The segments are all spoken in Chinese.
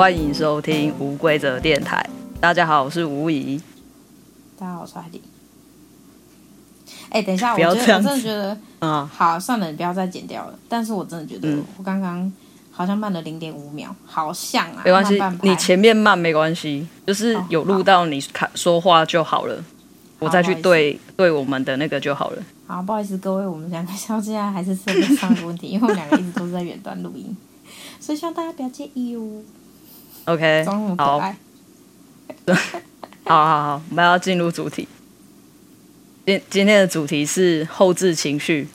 欢迎收听无规则电台。大家好，我是吴怡。大家好，我是海蒂。哎，等一下，我不要这样子，觉得我真的觉得，嗯，好，算了，你不要再剪掉了。但是我真的觉得，嗯我刚刚好像慢了零点五秒，好像啊，没关系，你前面慢没关系，就是有录到你看说话就好了，我再去对对我们的那个就好了。好，不好意思各位，我们两个现在还是设备上的问题，因为我们两个一直都是在远端录音，所以希望大家不要介意哦。OK，装那么可好，爱。好好好，我们要进入主题。今今天的主题是后置情绪，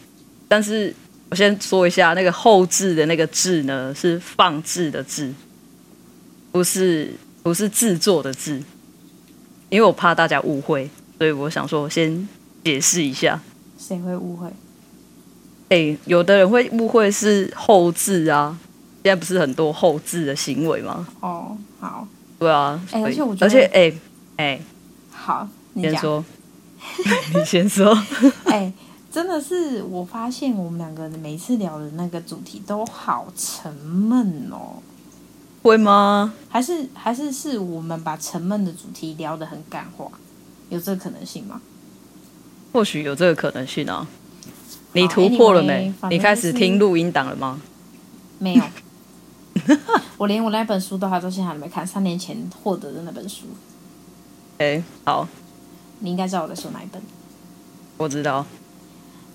但是我先说一下，那个后置的那个置呢，是放置的置，不是不是制作的制，因为我怕大家误会，所以我想说先解释一下。谁会误会？哎，有的人会误会是后置啊，现在不是很多后置的行为吗？哦，好，对啊，而且我觉得而且哎哎，好，你。先说，你先说。哎，真的是，我发现我们两个每一次聊的那个主题都好沉闷哦。会吗？还是还是是我们把沉闷的主题聊得很感化，有这个可能性吗？或许有这个可能性啊。你突破了没你开始听录音档了吗？没有，我连我那本书都还到现在还没看，三年前获得的那本书。哎，好，你应该知道我在说哪一本。我知道。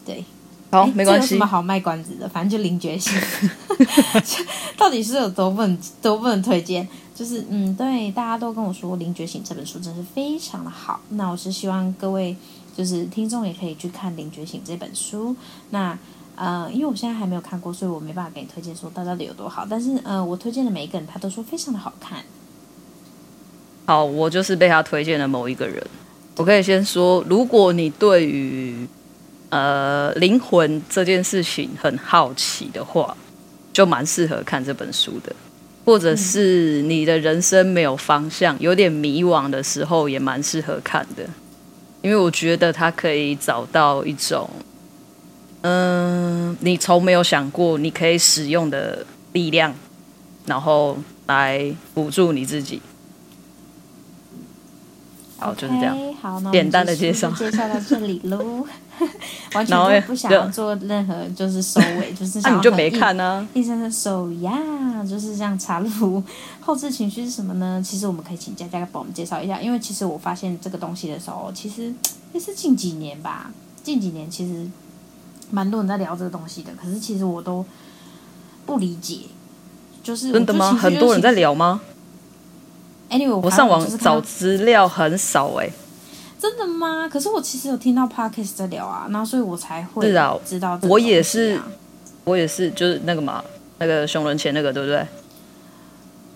对，好，诶没关系。什么好卖关子的？反正就零觉醒，到底是有多不能多不能推荐？就是嗯，对，大家都跟我说《零觉醒》这本书真是非常的好。那我是希望各位就是听众也可以去看《零觉醒》这本书。那呃，因为我现在还没有看过，所以我没办法给你推荐说它到底有多好。但是呃，我推荐的每一个人，他都说非常的好看。好，我就是被他推荐的某一个人。我可以先说，如果你对于呃灵魂这件事情很好奇的话，就蛮适合看这本书的。或者是你的人生没有方向、有点迷惘的时候，也蛮适合看的。因为我觉得它可以找到一种，嗯、呃，你从没有想过你可以使用的力量，然后来辅助你自己。好，就是这样。简单的介绍，介绍到这里喽。完全就不想要做任何就是收尾，就是那、啊、你就没看呢、啊？医生的手呀，就是这样插入后置情绪是什么呢？其实我们可以请佳佳帮我们介绍一下，因为其实我发现这个东西的时候，其实也是近几年吧，近几年其实蛮多人在聊这个东西的，可是其实我都不理解，就是真的吗？很多人在聊吗？Anyway，我上网找资料很少哎、欸，真的吗？可是我其实有听到 Podcast 在聊啊，然后所以我才会知道这个、啊。我也是，我也是，就是那个嘛，那个熊仁谦那个对不对？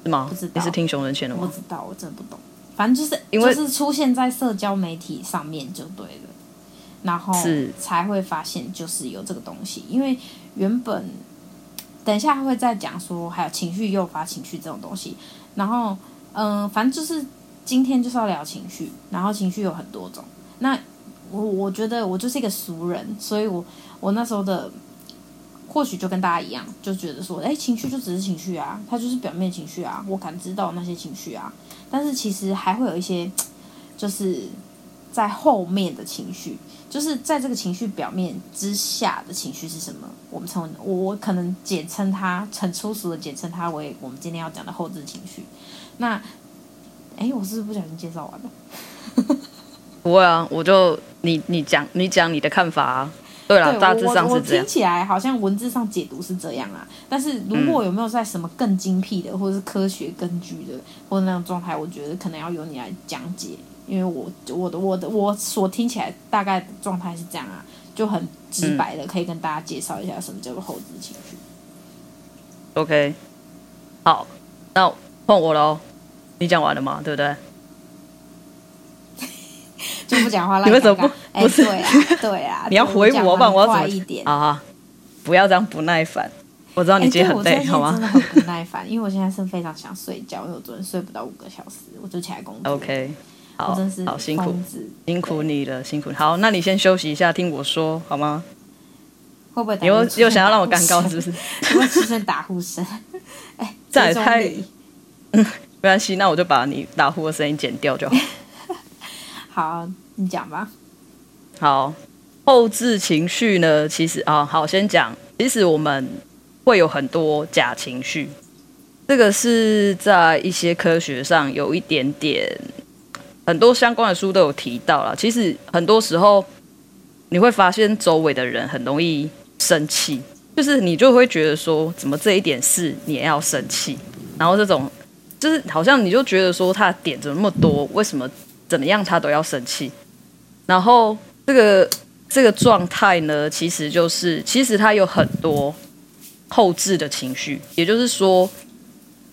是吗？不知道你是听熊仁谦的吗？不知道，我真的不懂。反正就是因为就是出现在社交媒体上面就对了，然后才会发现就是有这个东西。因为原本等一下会再讲说还有情绪诱发情绪这种东西，然后。嗯、呃，反正就是今天就是要聊情绪，然后情绪有很多种。那我我觉得我就是一个俗人，所以我我那时候的或许就跟大家一样，就觉得说，哎，情绪就只是情绪啊，它就是表面情绪啊，我感知到那些情绪啊。但是其实还会有一些，就是在后面的情绪，就是在这个情绪表面之下的情绪是什么？我们称我我可能简称它，很粗俗的简称它为我们今天要讲的后置情绪。那，哎，我是不是不小心介绍完了？不会啊，我就你你讲你讲你的看法啊。对了，大致上是听起来好像文字上解读是这样啊，但是如果有没有在什么更精辟的，或者是科学根据的，或者那种状态，我觉得可能要由你来讲解，因为我我的我的我所听起来大概的状态是这样啊，就很直白的可以跟大家介绍一下什么叫做后置情绪。OK，好，那。换我喽，你讲完了吗？对不对？就不讲话了。你为什么不？欸、不是，对啊，对啊。你要回我，吧我要快？一点啊，不要这样不耐烦。我知道你今天很累，欸、好吗？真的很不耐烦，因为我现在是非常想睡觉，因为我昨天睡不到五个小时，我就起来工作。OK，好，真是好辛苦，辛苦你了，辛苦。好，那你先休息一下，听我说好吗？会不会？你又又想要让我尴尬是不是？会出现打呼声？哎、欸，这也太……嗯，没关系，那我就把你打呼的声音剪掉就好。好，你讲吧。好，后置情绪呢？其实啊，好，先讲。其实我们会有很多假情绪，这个是在一些科学上有一点点，很多相关的书都有提到了。其实很多时候你会发现周围的人很容易生气，就是你就会觉得说，怎么这一点事你也要生气？然后这种就是好像你就觉得说他的点怎么那么多，为什么怎么样他都要生气？然后这个。这个状态呢，其实就是其实他有很多后置的情绪，也就是说，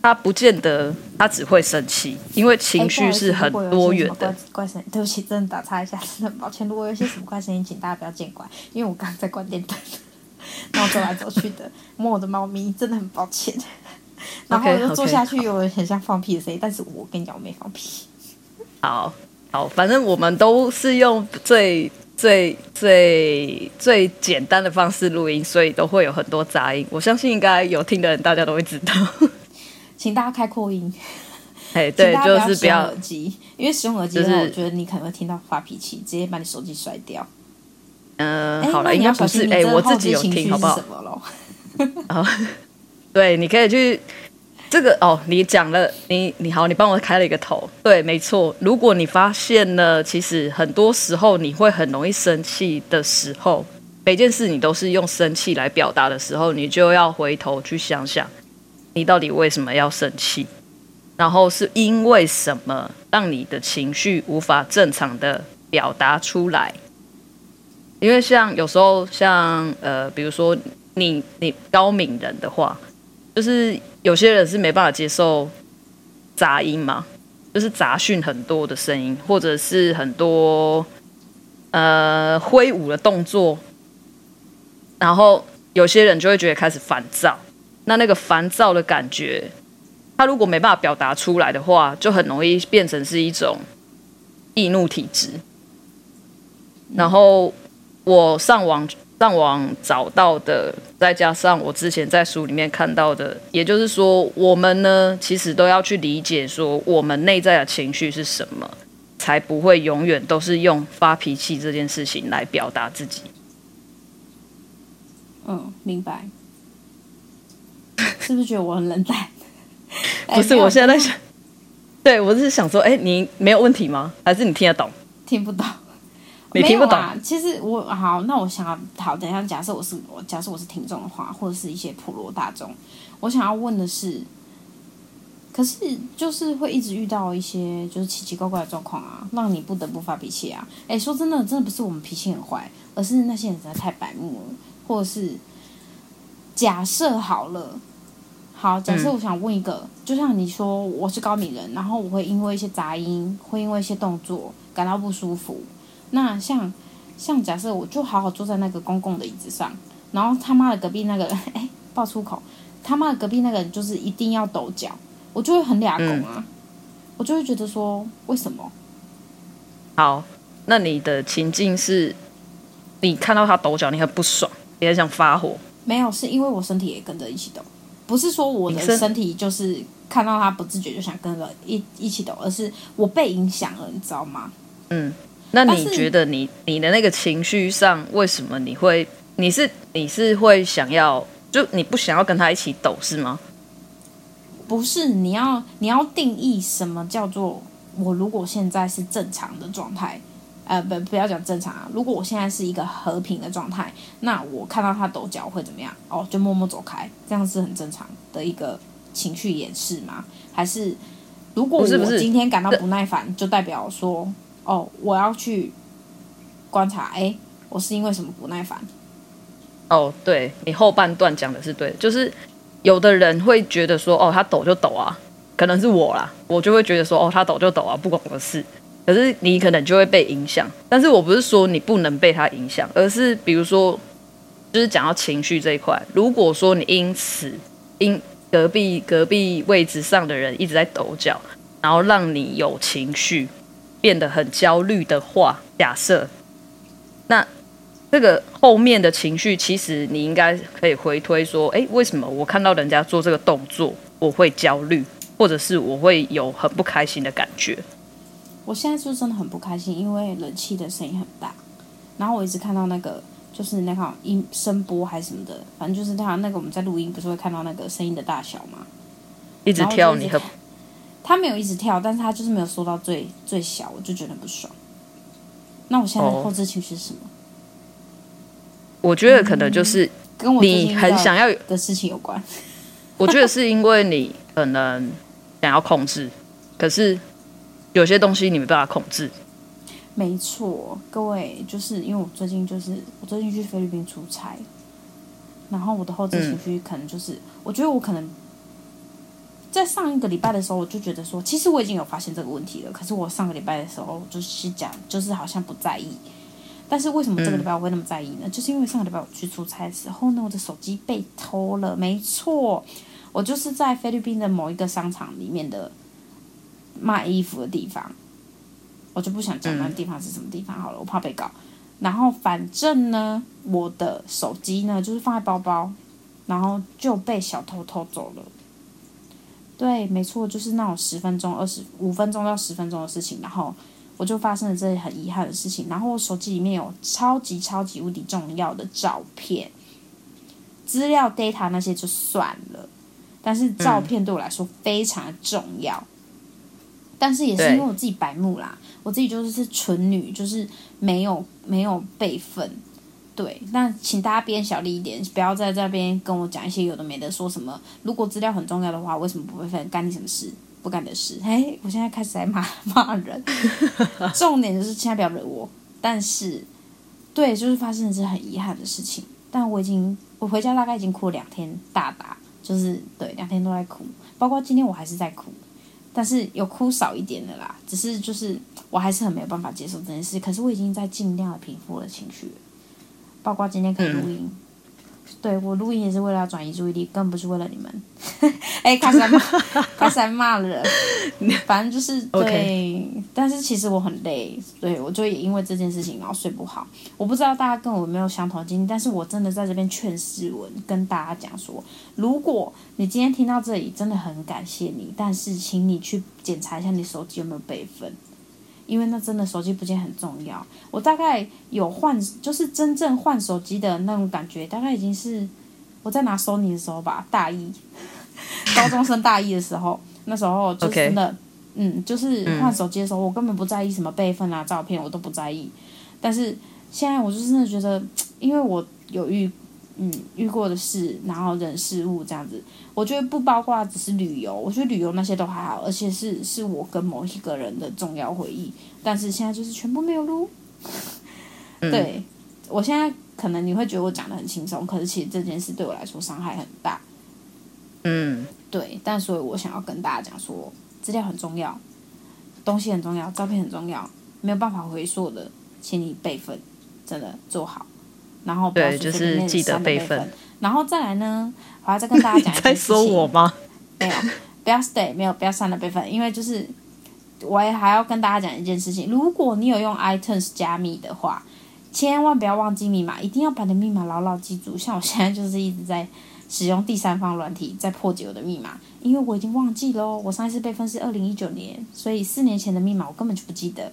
他不见得他只会生气，因为情绪是很多元的。怪声，对不起，真的打岔一下，真的很抱歉。如果有些什么怪声音，请大家不要见怪，因为我刚刚在关电灯，然后走来走去的摸我的猫咪，真的很抱歉。然后我就坐下去，有很像放屁的声音，但是我跟你讲，我没放屁。好好，反正我们都是用最。最最最简单的方式录音，所以都会有很多杂音。我相信应该有听的人，大家都会知道。请大家开扩音。哎，对，就是不要耳机，因为使用耳机的话，我觉得你可能会听到发脾气，直接把你手机摔掉。嗯，好了，应该不是。哎，我自己有听，好不好？好，对，你可以去。这个哦，你讲了，你你好，你帮我开了一个头。对，没错。如果你发现了，其实很多时候你会很容易生气的时候，每件事你都是用生气来表达的时候，你就要回头去想想，你到底为什么要生气？然后是因为什么让你的情绪无法正常的表达出来？因为像有时候像呃，比如说你你高敏人的话，就是。有些人是没办法接受杂音嘛，就是杂讯很多的声音，或者是很多呃挥舞的动作，然后有些人就会觉得开始烦躁。那那个烦躁的感觉，他如果没办法表达出来的话，就很容易变成是一种易怒体质。然后我上网。上网找到的，再加上我之前在书里面看到的，也就是说，我们呢其实都要去理解说，我们内在的情绪是什么，才不会永远都是用发脾气这件事情来表达自己。嗯，明白。是不是觉得我很冷淡？不是，我现在在想，对我是想说，哎，你没有问题吗？还是你听得懂？听不懂。你听不懂。啊，其实我好，那我想要好，等一下，假设我是我，假设我是听众的话，或者是一些普罗大众，我想要问的是，可是就是会一直遇到一些就是奇奇怪怪的状况啊，让你不得不发脾气啊。哎，说真的，真的不是我们脾气很坏，而是那些人实在太白目了，或者是假设好了，好，假设我想问一个，嗯、就像你说我是高敏人，然后我会因为一些杂音，会因为一些动作感到不舒服。那像像假设我就好好坐在那个公共的椅子上，然后他妈的隔壁那个人，哎，爆粗口，他妈的隔壁那个人就是一定要抖脚，我就会很俩拱啊，嗯、我就会觉得说为什么？好，那你的情境是，你看到他抖脚，你很不爽，也很想发火？没有，是因为我身体也跟着一起抖，不是说我的身体就是看到他不自觉就想跟着一一起抖，而是我被影响了，你知道吗？嗯。那你觉得你你的那个情绪上，为什么你会你是你是会想要就你不想要跟他一起抖是吗？不是，你要你要定义什么叫做我如果现在是正常的状态，呃不不要讲正常啊，如果我现在是一个和平的状态，那我看到他抖脚会怎么样？哦，就默默走开，这样是很正常的一个情绪掩饰吗？还是如果我今天感到不耐烦，就代表说？哦，我要去观察。哎，我是因为什么不耐烦？哦，对，你后半段讲的是对的，就是有的人会觉得说，哦，他抖就抖啊，可能是我啦，我就会觉得说，哦，他抖就抖啊，不关我的事。可是你可能就会被影响，但是我不是说你不能被他影响，而是比如说，就是讲到情绪这一块，如果说你因此因隔壁隔壁位置上的人一直在抖脚，然后让你有情绪。变得很焦虑的话，假设，那这个后面的情绪，其实你应该可以回推说，诶，为什么我看到人家做这个动作，我会焦虑，或者是我会有很不开心的感觉。我现在就真的很不开心，因为冷气的声音很大，然后我一直看到那个就是那个音声波还是什么的，反正就是他那个我们在录音不是会看到那个声音的大小吗？一直跳你很，他没有一直跳，但是他就是没有说到最最小，我就觉得不爽。那我现在的后置情绪是什么？哦，我觉得可能就是跟我你很想要的事情有关。我觉得是因为你可能想要控制，可是有些东西你没办法控制。没错，各位，就是因为我最近就是我最近去菲律宾出差，然后我的后置情绪可能就是，我觉得我可能。在上一个礼拜的时候，我就觉得说，其实我已经有发现这个问题了。可是我上个礼拜的时候，就是讲，就是好像不在意。但是为什么这个礼拜我会那么在意呢？就是因为上个礼拜我去出差的时候呢，我的手机被偷了。没错，我就是在菲律宾的某一个商场里面的卖衣服的地方，我就不想讲那个地方是什么地方好了，我怕被告。然后反正呢，我的手机呢就是放在包包，然后就被小偷偷走了。对，没错，就是那种十分钟、二十五分钟到十分钟的事情，然后我就发生了这很遗憾的事情。然后我手机里面有超级超级无敌重要的照片、资料、data 那些就算了，但是照片对我来说非常重要。嗯、但是也是因为我自己白目啦，我自己就是是纯女，就是没有没有备份。对，那请大家变小力一点，不要在这边跟我讲一些有的没的，说什么如果资料很重要的话，为什么不备份？干你什么事？不干的事。嘿，我现在开始在骂 骂人，重点就是千万不要惹我。但是，对，就是发生的是很遗憾的事情。但我已经，我回家大概已经哭了两天，大打，就是对，两天都在哭，包括今天我还是在哭，但是有哭少一点的啦。只是就是我还是很没有办法接受这件事，可是我已经在尽量的平复了情绪。包括今天可以录音，嗯、对，我录音也是为了要转移注意力，更不是为了你们。哎、欸，开始骂，开始骂人，反正就是 对。但是其实我很累，对，我就也因为这件事情然后睡不好。我不知道大家跟我有没有相同的经历，但是我真的在这边劝世文跟大家讲说，如果你今天听到这里，真的很感谢你，但是请你去检查一下你手机有没有备份。因为那真的手机不见很重要。我大概有换，就是真正换手机的那种感觉，大概已经是我在拿 Sony 的时候吧，大一，高中生大一的时候，那时候就真的.嗯，就是换手机的时候，我根本不在意什么备份啊、照片，我都不在意。但是现在，我就真的觉得，因为我有遇。嗯，遇过的事，然后人事物这样子，我觉得不包括只是旅游，我觉得旅游那些都还好，而且是是我跟某一个人的重要回忆。但是现在就是全部没有录。嗯、对，我现在可能你会觉得我讲的很轻松，可是其实这件事对我来说伤害很大。嗯，对，但所以我想要跟大家讲说，资料很重要，东西很重要，照片很重要，没有办法回溯的，请你备份，真的做好。然后对，就是记得备份。然后再来呢，我要再跟大家讲一件事情。在说我吗？没有，不要 stay，没有，不要删了备份，因为就是我也还要跟大家讲一件事情。如果你有用 iTunes 加密的话，千万不要忘记密码，一定要把你的密码牢牢记住。像我现在就是一直在使用第三方软体在破解我的密码，因为我已经忘记了。我上一次备份是二零一九年，所以四年前的密码我根本就不记得。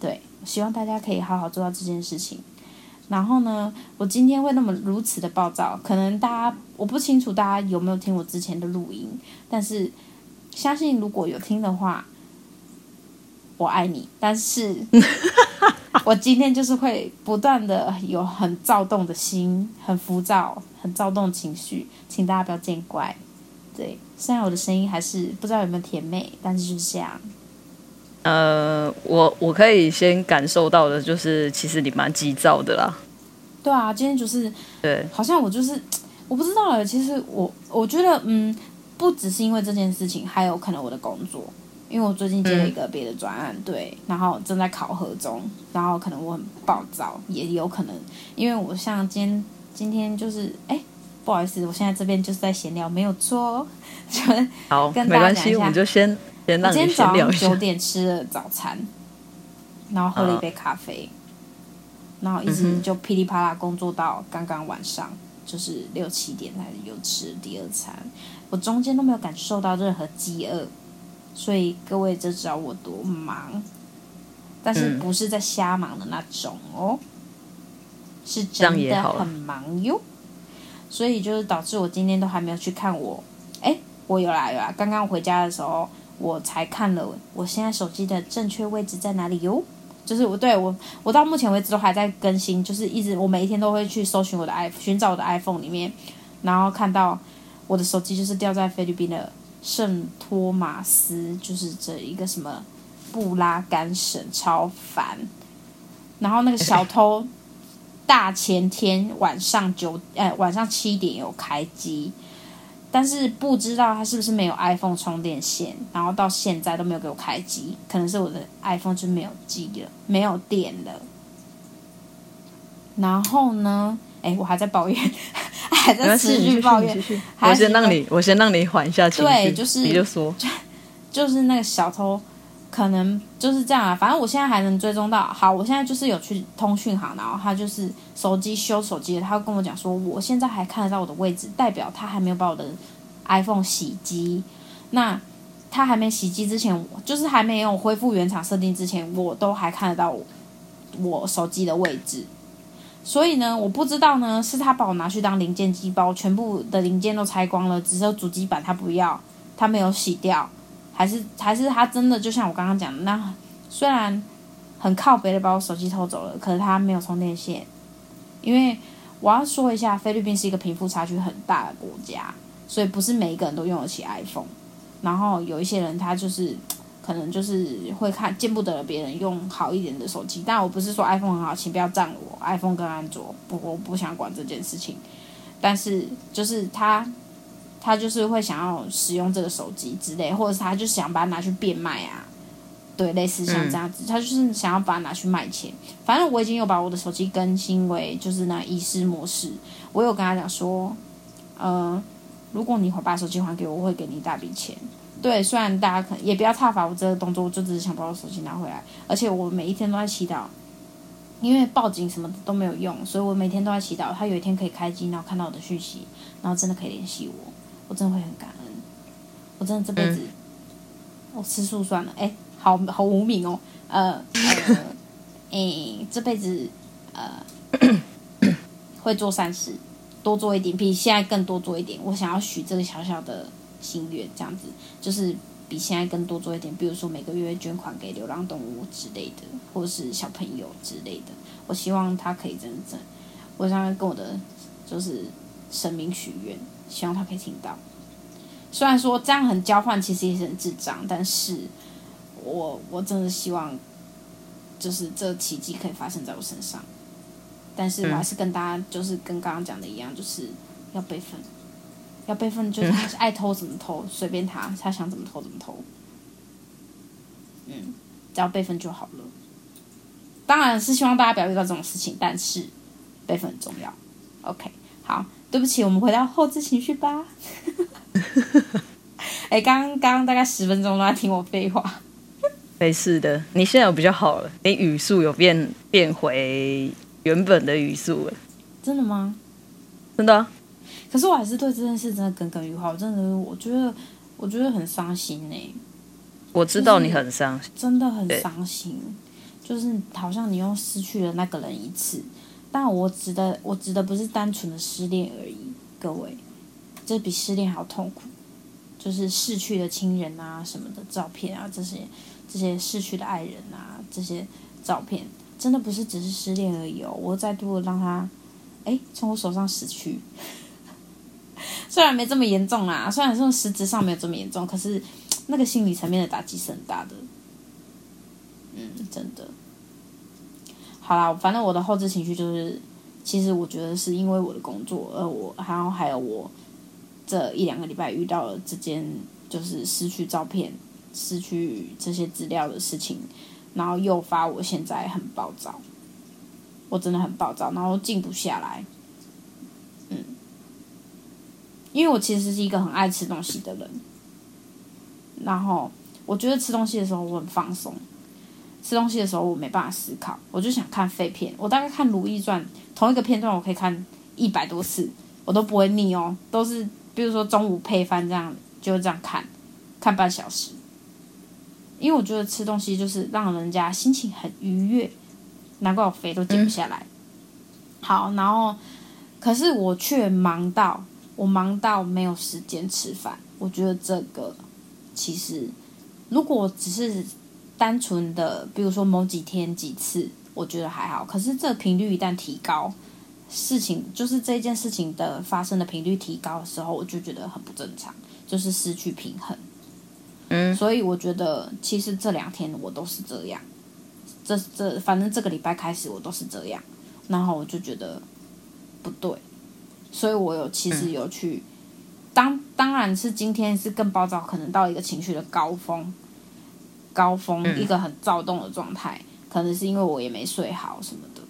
对。希望大家可以好好做到这件事情。然后呢，我今天会那么如此的暴躁，可能大家我不清楚大家有没有听我之前的录音，但是相信如果有听的话，我爱你。但是 我今天就是会不断的有很躁动的心，很浮躁，很躁动情绪，请大家不要见怪。对，虽然我的声音还是不知道有没有甜美，但是就是这样。呃，我我可以先感受到的就是，其实你蛮急躁的啦。对啊，今天就是对，好像我就是我不知道了。其实我我觉得，嗯，不只是因为这件事情，还有可能我的工作，因为我最近接了一个别的专案，嗯、对，然后正在考核中，然后可能我很暴躁，也有可能因为我像今天今天就是哎，不好意思，我现在这边就是在闲聊，没有错，就好，跟大家讲一下，我们就先。我今天早上九点吃了早餐，然后喝了一杯咖啡，然后一直就噼里啪啦工作到刚刚晚上就是六七点才又吃第二餐，我中间都没有感受到任何饥饿，所以各位就知道我多忙，但是不是在瞎忙的那种哦，嗯、是真的很忙哟，所以就是导致我今天都还没有去看我，哎，我有来了，刚刚回家的时候我才看了我现在手机的正确位置在哪里哟。就是我对我，我到目前为止都还在更新，就是一直我每一天都会去搜寻我的 iPhone，寻找我的 iPhone 里面，然后看到我的手机就是掉在菲律宾的圣托马斯，就是这一个什么布拉干省，超烦。然后那个小偷 大前天晚上九，哎，晚上七点有开机。但是不知道它是不是没有 iPhone 充电线，然后到现在都没有给我开机，可能是我的 iPhone 就没有机了，没有电了。然后呢，哎，我还在抱怨，还在持续抱怨。我先让你，我先让你缓一下情绪。对，就是你就说就，就是那个小偷，可能就是这样啊。反正我现在还能追踪到。好，我现在就是有去通讯行，然后他就是手机修手机的，他跟我讲说，我现在还看得到我的位置，代表他还没有把我的 iPhone 洗机。那他还没洗机之前，就是还没有恢复原厂设定之前，我都还看得到我，我手机的位置。所以呢，我不知道呢，是他把我拿去当零件机包，全部的零件都拆光了，只有主机板他不要，他没有洗掉。还是还是他真的就像我刚刚讲的那，虽然很靠北的把我手机偷走了，可是他没有充电线。因为我要说一下，菲律宾是一个贫富差距很大的国家，所以不是每一个人都用得起 iPhone。然后有一些人他就是可能就是会看见不得别人用好一点的手机。但我不是说 iPhone 很好，请不要赞我。iPhone 跟安卓不，我不想管这件事情。但是就是他。他就是会想要使用这个手机之类，或者是他就想把它拿去变卖啊，对，类似像这样子，嗯、他就是想要把它拿去卖钱。反正我已经有把我的手机更新为就是那遗失模式，我有跟他讲说，呃，如果你会把手机还给我，我会给你一大笔钱。对，虽然大家可能也不要挞伐我这个动作，我就只是想把我手机拿回来。而且我每一天都在祈祷，因为报警什么的都没有用，所以我每天都在祈祷，他有一天可以开机，然后看到我的讯息，然后真的可以联系我。我真的会很感恩，我真的这辈子，我、嗯哦、吃素算了，哎，好好无名哦，呃，呃，哎，这辈子呃 会做善事，多做一点，比现在更多做一点。我想要许这个小小的心愿，这样子就是比现在更多做一点，比如说每个月捐款给流浪动物之类的，或者是小朋友之类的。我希望他可以真正，我想跟我的就是神明许愿。希望他可以听到。虽然说这样很交换，其实也是很智障，但是我我真的希望，就是这奇迹可以发生在我身上。但是我还是跟大家，就是跟刚刚讲的一样，就是要备份，要备份，就是他爱偷怎么偷，随便他，他想怎么偷怎么偷。嗯，只要备份就好了。当然是希望大家不要遇到这种事情，但是备份很重要。OK，好。对不起，我们回到后置情绪吧。哎，刚刚大概十分钟都在听我废话。没事的，你现在有比较好了，你语速有变变回原本的语速了。真的吗？真的啊。可是我还是对这件事真的耿耿于怀，真的，我觉得我觉得很伤心呢。我知道你很伤心，真的很伤心，就是好像你又失去了那个人一次。但我指的，我指的不是单纯的失恋而已，各位，这比失恋还要痛苦，就是逝去的亲人啊，什么的照片啊，这些这些逝去的爱人啊，这些照片，真的不是只是失恋而已哦，我再度让他，哎，从我手上死去，虽然没这么严重啦，虽然说实质上没有这么严重，可是那个心理层面的打击是很大的，嗯，真的。好啦，反正我的后置情绪就是，其实我觉得是因为我的工作，而我然后还有我这一两个礼拜遇到了这件就是失去照片、失去这些资料的事情，然后诱发我现在很暴躁，我真的很暴躁，然后静不下来，嗯，因为我其实是一个很爱吃东西的人，然后我觉得吃东西的时候我很放松。吃东西的时候，我没办法思考，我就想看废片。我大概看《如懿传》同一个片段，我可以看一百多次，我都不会腻哦，都是比如说中午配饭这样，就这样看，看半小时。因为我觉得吃东西就是让人家心情很愉悦，难怪我肥都减不下来。好，然后可是我却忙到我忙到没有时间吃饭。我觉得这个其实如果只是单纯的，比如说某几天几次，我觉得还好。可是这频率一旦提高，事情就是这件事情的发生的频率提高的时候，我就觉得很不正常，就是失去平衡。嗯，所以我觉得其实这两天我都是这样，这这反正这个礼拜开始我都是这样，然后我就觉得不对，所以我有其实有去，当当然是今天是更暴躁，可能到一个情绪的高峰，高峰一个很躁动的状态，可能是因为我也没睡好什么的，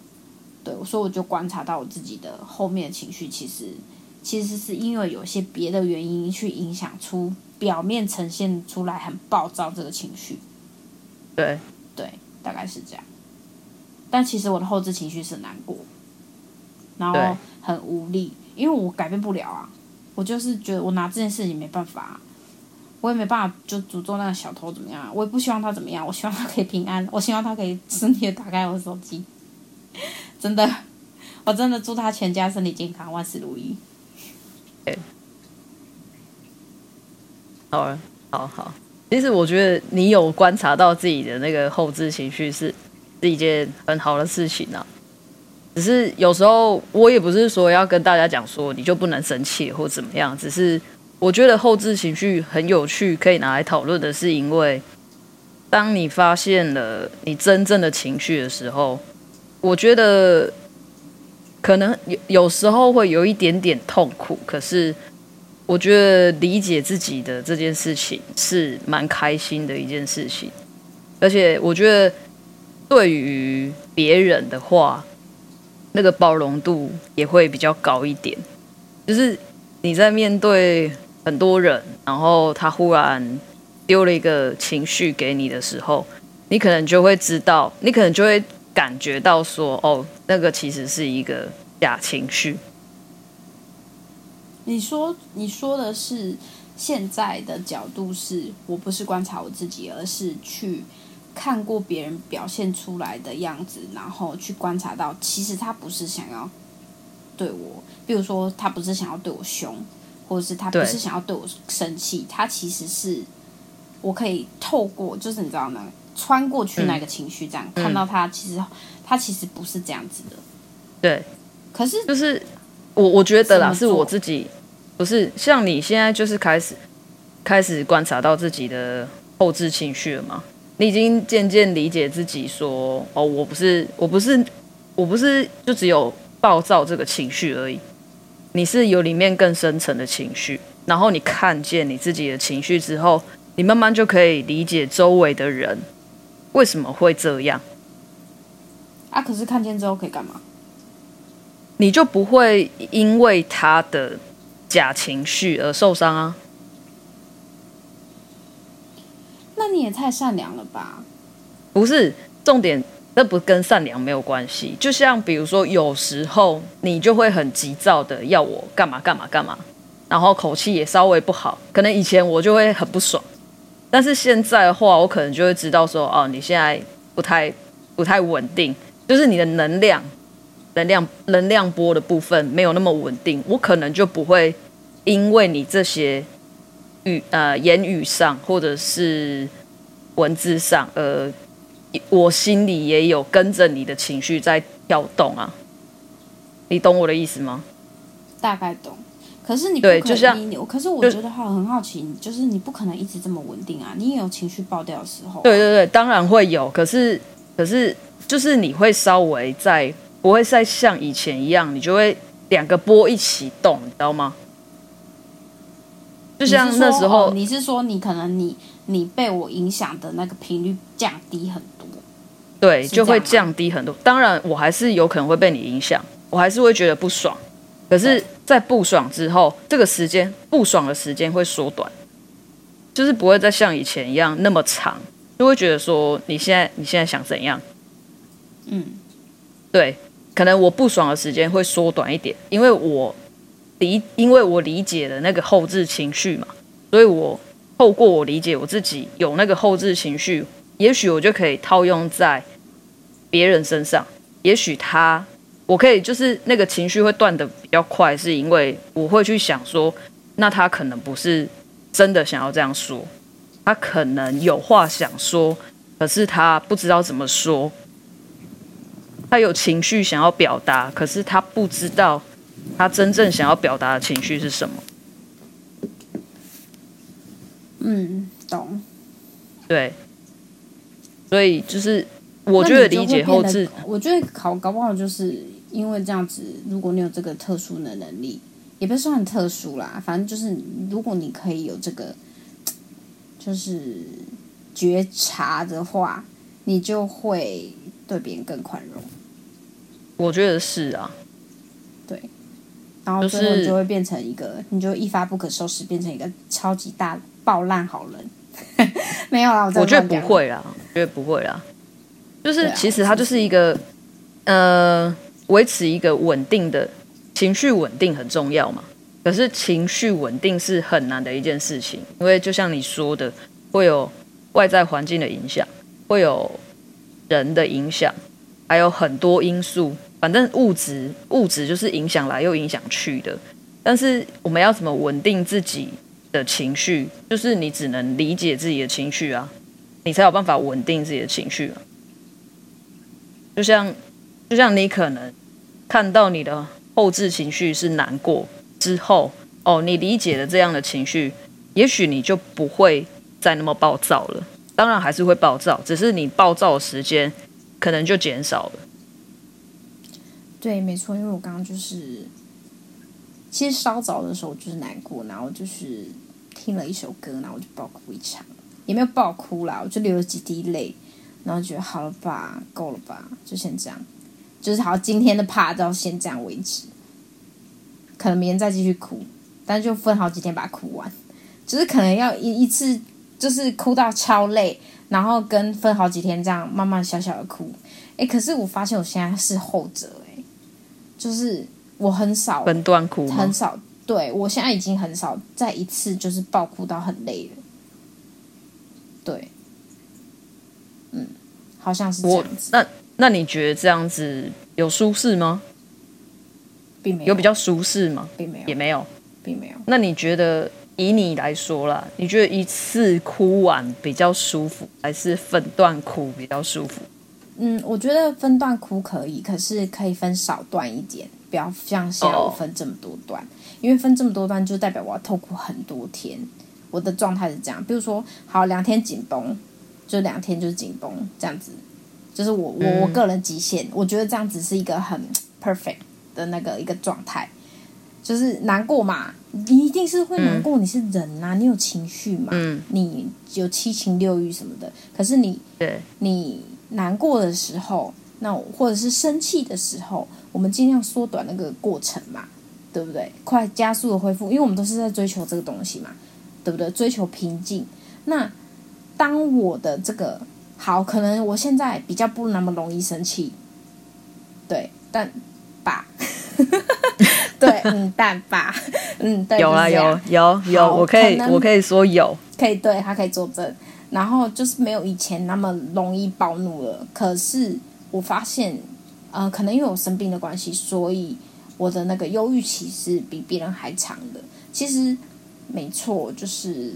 对，所以我就观察到我自己的后面的情绪，其实其实是因为有些别的原因去影响出。表面呈现出来很暴躁这个情绪，对对，大概是这样。但其实我的后置情绪是难过，然后很无力，因为我改变不了啊。我就是觉得我拿这件事情没办法，我也没办法就诅咒那个小偷怎么样，我也不希望他怎么样，我希望他可以平安，我希望他可以顺利打开我的手机。真的，我真的祝他全家身体健康，万事如意。好，好好。其实我觉得你有观察到自己的那个后置情绪是是一件很好的事情啊。只是有时候我也不是说要跟大家讲说你就不能生气或怎么样，只是我觉得后置情绪很有趣，可以拿来讨论的是，因为当你发现了你真正的情绪的时候，我觉得可能有有时候会有一点点痛苦，可是。我觉得理解自己的这件事情是蛮开心的一件事情，而且我觉得对于别人的话，那个包容度也会比较高一点。就是你在面对很多人，然后他忽然丢了一个情绪给你的时候，你可能就会知道，你可能就会感觉到说，哦，那个其实是一个假情绪。你说你说的是现在的角度是，我不是观察我自己，而是去看过别人表现出来的样子，然后去观察到，其实他不是想要对我，比如说他不是想要对我凶，或者是他不是想要对我生气，他其实是我可以透过，就是你知道吗？穿过去那个情绪，这样、嗯、看到他，其实他其实不是这样子的。对，可是就是我我觉得啦，是我自己。不是像你现在就是开始开始观察到自己的后置情绪了吗？你已经渐渐理解自己说哦，我不是我不是我不是就只有暴躁这个情绪而已，你是有里面更深层的情绪。然后你看见你自己的情绪之后，你慢慢就可以理解周围的人为什么会这样。啊，可是看见之后可以干嘛？你就不会因为他的。假情绪而受伤啊？那你也太善良了吧？不是重点，这不跟善良没有关系。就像比如说，有时候你就会很急躁的要我干嘛干嘛干嘛，然后口气也稍微不好。可能以前我就会很不爽，但是现在的话，我可能就会知道说，哦，你现在不太不太稳定，就是你的能量。能量能量波的部分没有那么稳定，我可能就不会因为你这些语呃言语上或者是文字上，呃，我心里也有跟着你的情绪在跳动啊。你懂我的意思吗？大概懂。可是你不可能对，就像可是我觉得哈很好奇，就是你不可能一直这么稳定啊，你也有情绪爆掉的时候啊。对对对，当然会有。可是可是就是你会稍微在。不会再像以前一样，你就会两个波一起动，你知道吗？就像那时候，你是说你可能你你被我影响的那个频率降低很多，对，就会降低很多。当然，我还是有可能会被你影响，我还是会觉得不爽。可是，在不爽之后，这个时间不爽的时间会缩短，就是不会再像以前一样那么长，就会觉得说你现在你现在想怎样？嗯，对。可能我不爽的时间会缩短一点，因为我理，因为我理解了那个后置情绪嘛，所以我透过我理解我自己有那个后置情绪，也许我就可以套用在别人身上。也许他，我可以就是那个情绪会断的比较快，是因为我会去想说，那他可能不是真的想要这样说，他可能有话想说，可是他不知道怎么说。他有情绪想要表达，可是他不知道他真正想要表达的情绪是什么。嗯，懂。对，所以就是我觉得理解后置，我觉得考搞不好就是因为这样子。如果你有这个特殊的能力，也不是说很特殊啦，反正就是如果你可以有这个，就是觉察的话，你就会对别人更宽容。我觉得是啊，对，然后最后就会变成一个，就是、你就一发不可收拾，变成一个超级大爆烂好人。没有啦，我，我觉得不会啦，我觉得不会啦。就是其实它就是一个，呃，维持一个稳定的情绪，稳定很重要嘛。可是情绪稳定是很难的一件事情，因为就像你说的，会有外在环境的影响，会有人的影响，还有很多因素。反正物质物质就是影响来又影响去的，但是我们要怎么稳定自己的情绪？就是你只能理解自己的情绪啊，你才有办法稳定自己的情绪。就像就像你可能看到你的后置情绪是难过之后，哦，你理解了这样的情绪，也许你就不会再那么暴躁了。当然还是会暴躁，只是你暴躁的时间可能就减少了。对，没错，因为我刚刚就是，其实稍早的时候就是难过，然后就是听了一首歌，然后我就爆哭一场，也没有爆哭啦，我就流了几滴泪，然后觉得好了吧，够了吧，就先这样，就是好，今天的 part 到先这样为止，可能明天再继续哭，但就分好几天把它哭完，就是可能要一一次就是哭到超累，然后跟分好几天这样慢慢小小的哭，诶，可是我发现我现在是后者诶。就是我很少分段哭，很少。对，我现在已经很少再一次就是爆哭到很累了。对，嗯，好像是这样子。那那你觉得这样子有舒适吗？并没有。有比较舒适吗？并没有，也没有，并没有。那你觉得以你来说啦，你觉得一次哭完比较舒服，还是分段哭比较舒服？嗯，我觉得分段哭可以，可是可以分少段一点，不要像现在我分这么多段，oh. 因为分这么多段就代表我要痛苦很多天。我的状态是这样，比如说，好，两天紧绷，就两天就是紧绷这样子，就是我我我个人极限，我觉得这样子是一个很 perfect 的那个一个状态，就是难过嘛，你一定是会难过，嗯、你是人呐、啊，你有情绪嘛，嗯、你有七情六欲什么的，可是你对你。难过的时候，那或者是生气的时候，我们尽量缩短那个过程嘛，对不对？快加速的恢复，因为我们都是在追求这个东西嘛，对不对？追求平静。那当我的这个好，可能我现在比较不那么容易生气，对，但吧，对，嗯，但吧，嗯，对，有啊，有，有，有，我可以，可我可以说有，可以，对，他可以作证。然后就是没有以前那么容易暴怒了。可是我发现，呃，可能因为我生病的关系，所以我的那个忧郁期是比别人还长的。其实没错，就是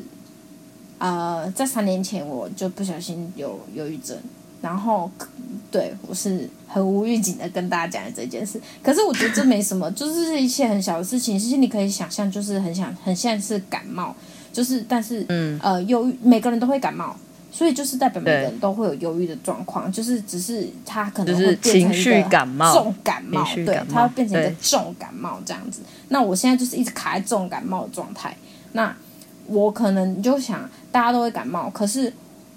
呃，在三年前我就不小心有忧郁症，然后对我是很无预警的跟大家讲的这件事。可是我觉得这没什么，就是一些很小的事情。其实你可以想象，就是很想很像是感冒。就是，但是，嗯，呃，忧郁，每个人都会感冒，所以就是代表每个人都会有忧郁的状况，就是只是他可能会变成一个感冒，重感冒，对，他会变成一个重感冒这样子。那我现在就是一直卡在重感冒的状态。那我可能就想，大家都会感冒，可是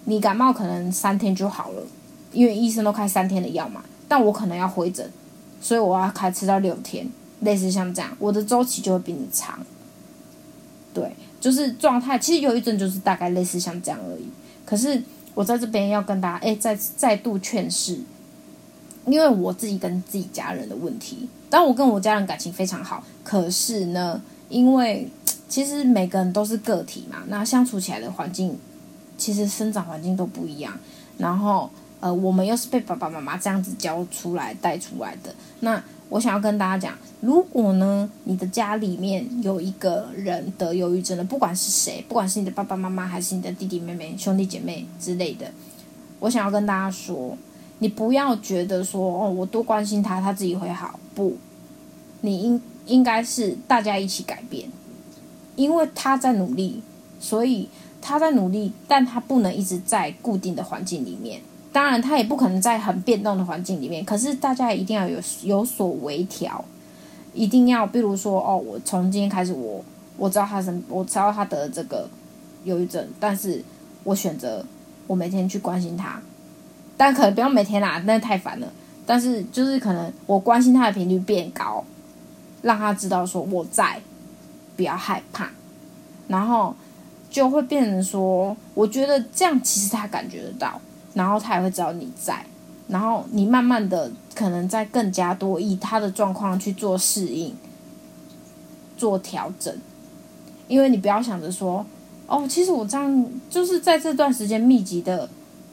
你感冒可能三天就好了，因为医生都开三天的药嘛。但我可能要回诊，所以我要开吃到六天，类似像这样，我的周期就会比你长，对。就是状态，其实忧郁症就是大概类似像这样而已。可是我在这边要跟大家，哎，再再度劝示，因为我自己跟自己家人的问题，但我跟我家人感情非常好，可是呢，因为其实每个人都是个体嘛，那相处起来的环境，其实生长环境都不一样，然后呃，我们又是被爸爸妈妈这样子教出来带出来的，那。我想要跟大家讲，如果呢，你的家里面有一个人得忧郁症的，不管是谁，不管是你的爸爸妈妈，还是你的弟弟妹妹、兄弟姐妹之类的，我想要跟大家说，你不要觉得说哦，我多关心他，他自己会好。不，你应应该是大家一起改变，因为他在努力，所以他在努力，但他不能一直在固定的环境里面。当然，他也不可能在很变动的环境里面。可是大家一定要有有所微调，一定要，比如说，哦，我从今天开始我，我知道他生，我知道他得了这个忧郁症，但是我选择我每天去关心他，但可能不要每天啦，那太烦了。但是就是可能我关心他的频率变高，让他知道说我在，不要害怕，然后就会变成说，我觉得这样其实他感觉得到。然后他也会知道你在，然后你慢慢的可能在更加多以他的状况去做适应、做调整，因为你不要想着说，哦，其实我这样就是在这段时间密集的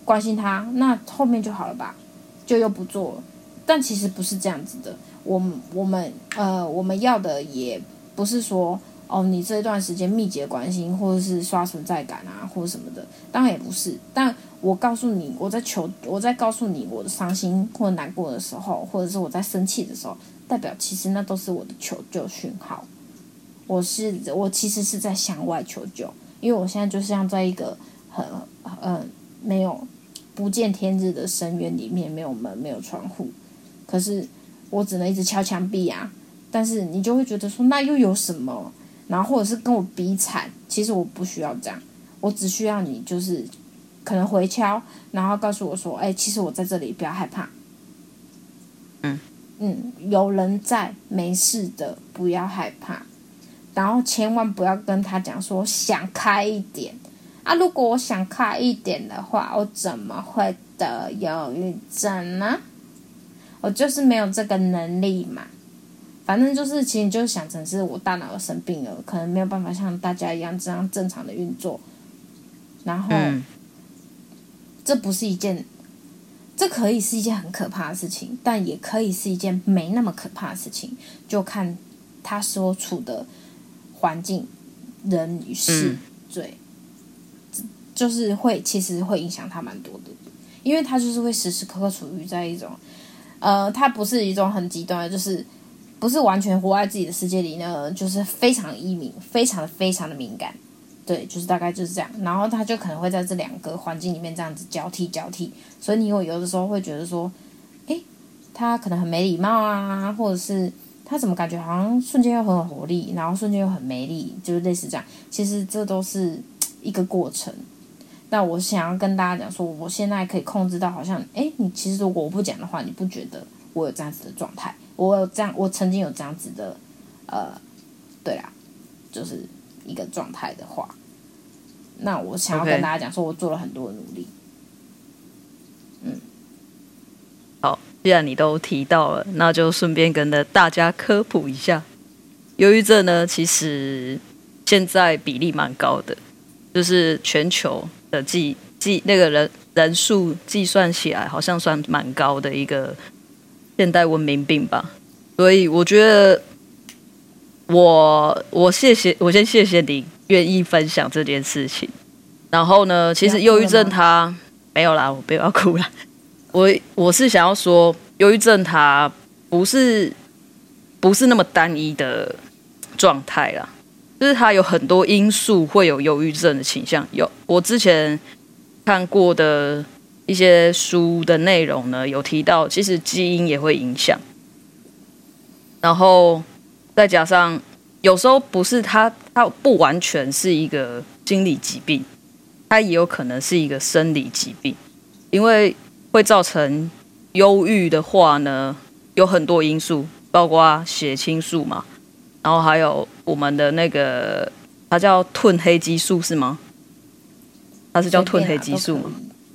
关心他，那后面就好了吧，就又不做了。但其实不是这样子的，我我们呃我们要的也不是说。哦，你这一段时间密集的关心，或者是刷存在感啊，或者什么的，当然也不是。但我告诉你，我在求，我在告诉你我的伤心或难过的时候，或者是我在生气的时候，代表其实那都是我的求救讯号。我是我其实是在向外求救，因为我现在就像在一个很呃没有不见天日的深渊里面，没有门，没有窗户，可是我只能一直敲墙壁啊。但是你就会觉得说，那又有什么？然后或者是跟我比惨，其实我不需要这样，我只需要你就是可能回敲，然后告诉我说，哎，其实我在这里，不要害怕。嗯嗯，有人在，没事的，不要害怕。然后千万不要跟他讲说想开一点啊！如果我想开一点的话，我怎么会得忧郁症呢？我就是没有这个能力嘛。反正就是，其实你就想成是我大脑生病了，可能没有办法像大家一样这样正常的运作。然后，嗯、这不是一件，这可以是一件很可怕的事情，但也可以是一件没那么可怕的事情，就看他所处的环境、人与事，对、嗯，就是会其实会影响他蛮多的，因为他就是会时时刻刻处于在一种，呃，他不是一种很极端的，就是。不是完全活在自己的世界里呢，就是非常易敏，非常的非常的敏感，对，就是大概就是这样。然后他就可能会在这两个环境里面这样子交替交替，所以你有有的时候会觉得说，诶，他可能很没礼貌啊，或者是他怎么感觉好像瞬间又很有活力，然后瞬间又很没力，就是类似这样。其实这都是一个过程。那我想要跟大家讲说，我现在可以控制到好像，诶，你其实如果我不讲的话，你不觉得我有这样子的状态？我有这样，我曾经有这样子的，呃，对啦，就是一个状态的话，那我想要跟大家讲，说我做了很多的努力。嗯，好，既然你都提到了，那就顺便跟的大家科普一下，忧郁症呢，其实现在比例蛮高的，就是全球的计计那个人人数计算起来，好像算蛮高的一个。现代文明病吧，所以我觉得我我谢谢我先谢谢你愿意分享这件事情。然后呢，其实忧郁症它没有啦，我不要哭了。我我是想要说，忧郁症它不是不是那么单一的状态啦，就是它有很多因素会有忧郁症的倾向。有我之前看过的。一些书的内容呢，有提到，其实基因也会影响，然后再加上有时候不是它，它不完全是一个心理疾病，它也有可能是一个生理疾病，因为会造成忧郁的话呢，有很多因素，包括血清素嘛，然后还有我们的那个，它叫褪黑激素是吗？它是叫褪黑激素吗？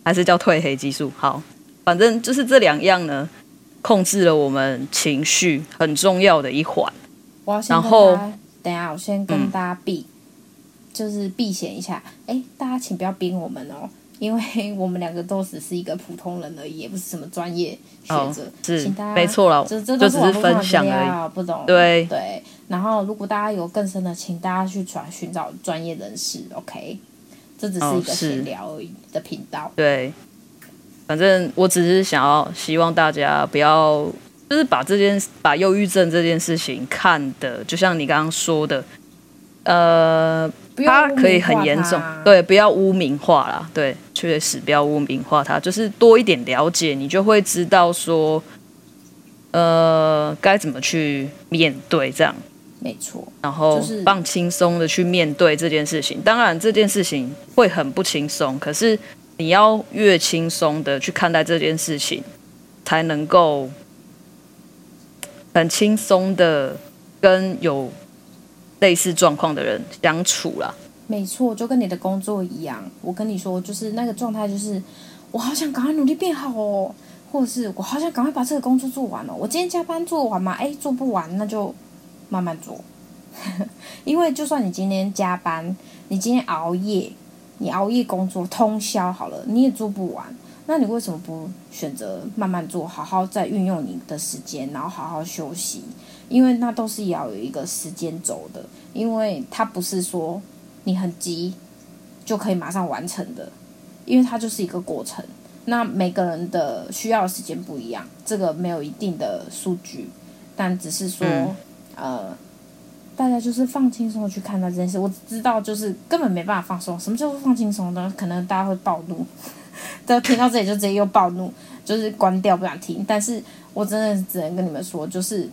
还是叫褪黑激素，好，反正就是这两样呢，控制了我们情绪很重要的一环。然后等一下，我先跟大家避，嗯、就是避嫌一下。哎，大家请不要逼我们哦。因为我们两个都只是一个普通人而已，也不是什么专业学者，是请大家没错了，这这都是我分享而已，不懂。对对，然后如果大家有更深的，请大家去转寻找专业人士。OK，这只是一个闲聊而已的频道。对，反正我只是想要希望大家不要，就是把这件把忧郁症这件事情看的，就像你刚刚说的，呃。它可以很严重，对，不要污名化啦，对，确实不要污名化它，就是多一点了解，你就会知道说，呃，该怎么去面对这样，没错，然后放轻松的去面对这件事情。当然，这件事情会很不轻松，可是你要越轻松的去看待这件事情，才能够很轻松的跟有。类似状况的人相处啦，没错，就跟你的工作一样。我跟你说，就是那个状态，就是我好想赶快努力变好哦，或者是我好想赶快把这个工作做完哦。我今天加班做完嘛？哎，做不完，那就慢慢做。因为就算你今天加班，你今天熬夜，你熬夜工作通宵好了，你也做不完。那你为什么不选择慢慢做，好好再运用你的时间，然后好好休息？因为那都是要有一个时间轴的，因为它不是说你很急就可以马上完成的，因为它就是一个过程。那每个人的需要时间不一样，这个没有一定的数据，但只是说，呃，大家就是放轻松去看待这件事。我知道就是根本没办法放松，什么叫做放轻松呢？可能大家会暴怒。都听到这里就直接又暴怒，就是关掉不想听。但是我真的只能跟你们说，就是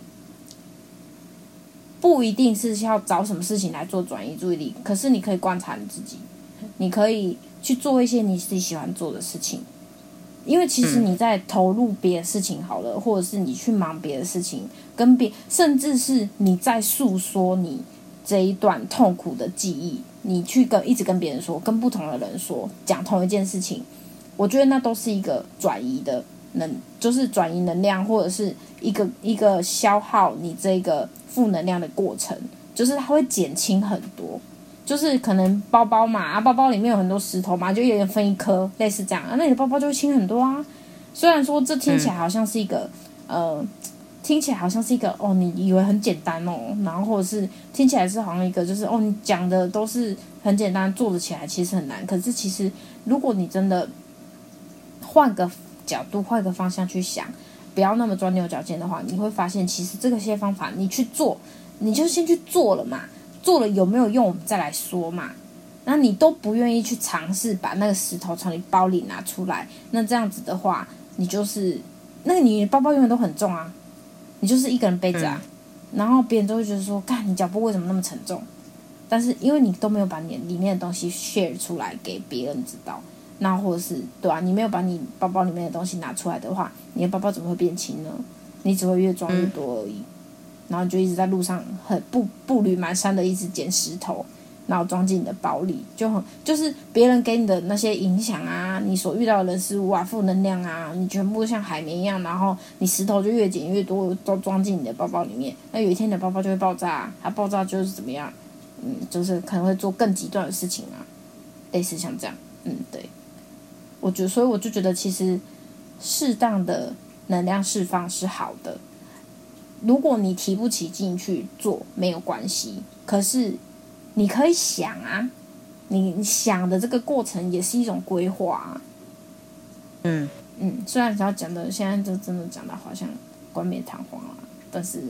不一定是要找什么事情来做转移注意力，可是你可以观察你自己，你可以去做一些你自己喜欢做的事情。因为其实你在投入别的事情好了，或者是你去忙别的事情，跟别甚至是你在诉说你这一段痛苦的记忆，你去跟一直跟别人说，跟不同的人说，讲同一件事情。我觉得那都是一个转移的能，就是转移能量，或者是一个一个消耗你这个负能量的过程，就是它会减轻很多。就是可能包包嘛，啊，包包里面有很多石头嘛，就一人分一颗，类似这样啊，那你的包包就会轻很多啊。虽然说这听起来好像是一个，嗯、呃，听起来好像是一个哦，你以为很简单哦，然后或者是听起来是好像一个就是哦，你讲的都是很简单，做的起来其实很难。可是其实如果你真的换个角度，换个方向去想，不要那么钻牛角尖的话，你会发现，其实这个些方法你去做，你就先去做了嘛。做了有没有用，我们再来说嘛。那你都不愿意去尝试把那个石头从你包里拿出来，那这样子的话，你就是那个你包包永远都很重啊，你就是一个人背着啊。嗯、然后别人都会觉得说，看你脚步为什么那么沉重？但是因为你都没有把你里面的东西 share 出来给别人知道。那或者是对啊，你没有把你包包里面的东西拿出来的话，你的包包怎么会变轻呢？你只会越装越多而已。嗯、然后就一直在路上很步步履蹒跚的一直捡石头，然后装进你的包里，就很就是别人给你的那些影响啊，你所遇到的人事物啊，负能量啊，你全部像海绵一样，然后你石头就越捡越多，都装进你的包包里面。那有一天你的包包就会爆炸，它爆炸就是怎么样？嗯，就是可能会做更极端的事情啊，类似像这样，嗯，对。我觉，所以我就觉得，其实适当的能量释放是好的。如果你提不起劲去做，没有关系。可是你可以想啊，你想的这个过程也是一种规划啊。嗯嗯，虽然要讲的现在就真的讲的好像冠冕堂皇了，但是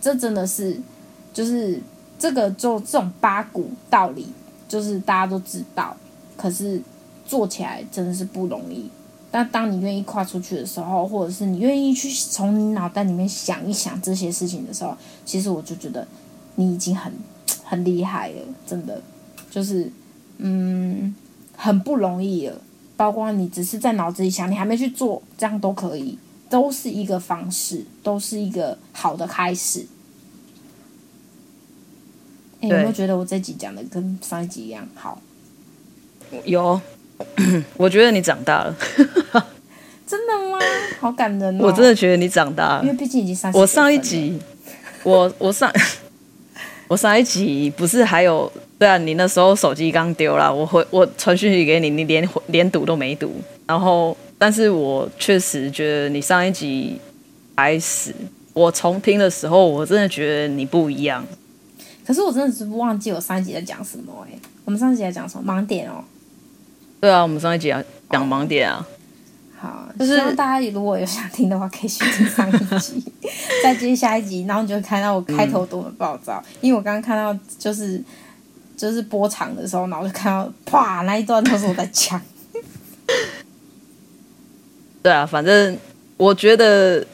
这真的是就是这个就这种八股道理，就是大家都知道，可是。做起来真的是不容易，但当你愿意跨出去的时候，或者是你愿意去从你脑袋里面想一想这些事情的时候，其实我就觉得你已经很 很厉害了，真的就是嗯很不容易了。包括你只是在脑子里想，你还没去做，这样都可以，都是一个方式，都是一个好的开始。哎，有没有觉得我这集讲的跟上一集一样好？有。我觉得你长大了，真的吗？好感人哦！我真的觉得你长大了，因为毕竟已经三十。我上一集，我我上 我上一集不是还有对啊？你那时候手机刚丢了，我回我传讯息给你，你连连读都没读。然后，但是我确实觉得你上一集开始，我重听的时候，我真的觉得你不一样。可是我真的是忘记我上一集在讲什么哎、欸，我们上一集在讲什么盲点哦？对啊，我们上一集讲盲点啊。好，就是大家如果有想听的话，可以去听上一集，再接下一集，然后你就会看到我开头多么暴躁。嗯、因为我刚刚看到就是就是播场的时候，然后就看到啪那一段都是我在讲。对啊，反正我觉得，